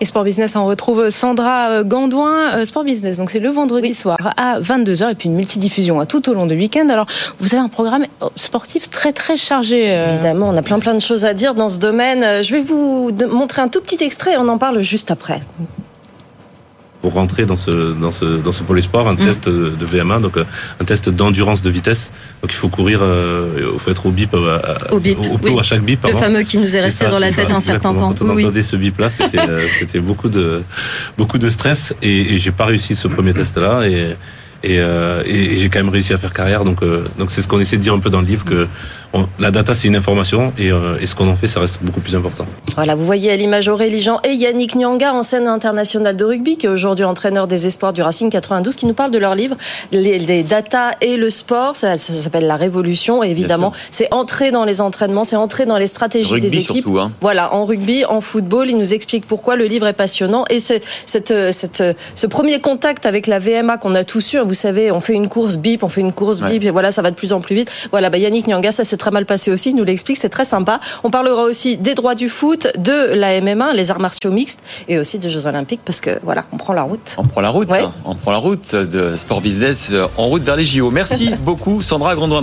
Et Sport Business, on retrouve Sandra euh, Gandouin, euh, Sport Business. Donc c'est le vendredi soir à 22h et puis une multidiffusion tout au long du week-end. Alors vous avez un programme sportif très très chargé. Euh. Évidemment, on a plein plein de choses à dire dans ce domaine. Je vais vous montrer un tout petit extrait et on en parle juste après pour rentrer dans ce dans ce dans ce polysport un mm. test de, VMA donc euh, un test d'endurance de vitesse. Donc il faut courir euh, il faut être au bip euh, à, au, bip, à chaque bip le fameux qui nous est resté dans la tête un certain temps. Quand on entendait ce bip là c'était c'était beaucoup de beaucoup de stress et, et j'ai pas réussi ce premier test là et et, euh, et, j'ai quand même réussi à faire carrière. Donc, euh, donc c'est ce qu'on essaie de dire un peu dans le livre que la data c'est une information et, euh, et ce qu'on en fait ça reste beaucoup plus important. Voilà, vous voyez à l'image Aurélie Jean et Yannick Nyanga, en scène internationale de rugby, qui est aujourd'hui entraîneur des espoirs du Racing 92, qui nous parle de leur livre, les, les data et le sport. Ça, ça s'appelle la révolution. Et évidemment, c'est entrer dans les entraînements, c'est entrer dans les stratégies des équipes. Surtout, hein. Voilà, en rugby, en football, il nous explique pourquoi le livre est passionnant et c'est cette, cette, ce premier contact avec la VMA qu'on a tous eu. Vous savez, on fait une course bip, on fait une course bip, et voilà, ça va de plus en plus vite. Voilà, bah Yannick Nyanga, ça s'est très mal passé aussi, il nous l'explique, c'est très sympa. On parlera aussi des droits du foot, de la MMA, les arts martiaux mixtes, et aussi des Jeux Olympiques, parce que voilà, on prend la route. On prend la route, hein. on prend la route de Sport Business euh, en route vers les JO. Merci beaucoup, Sandra Grandouin.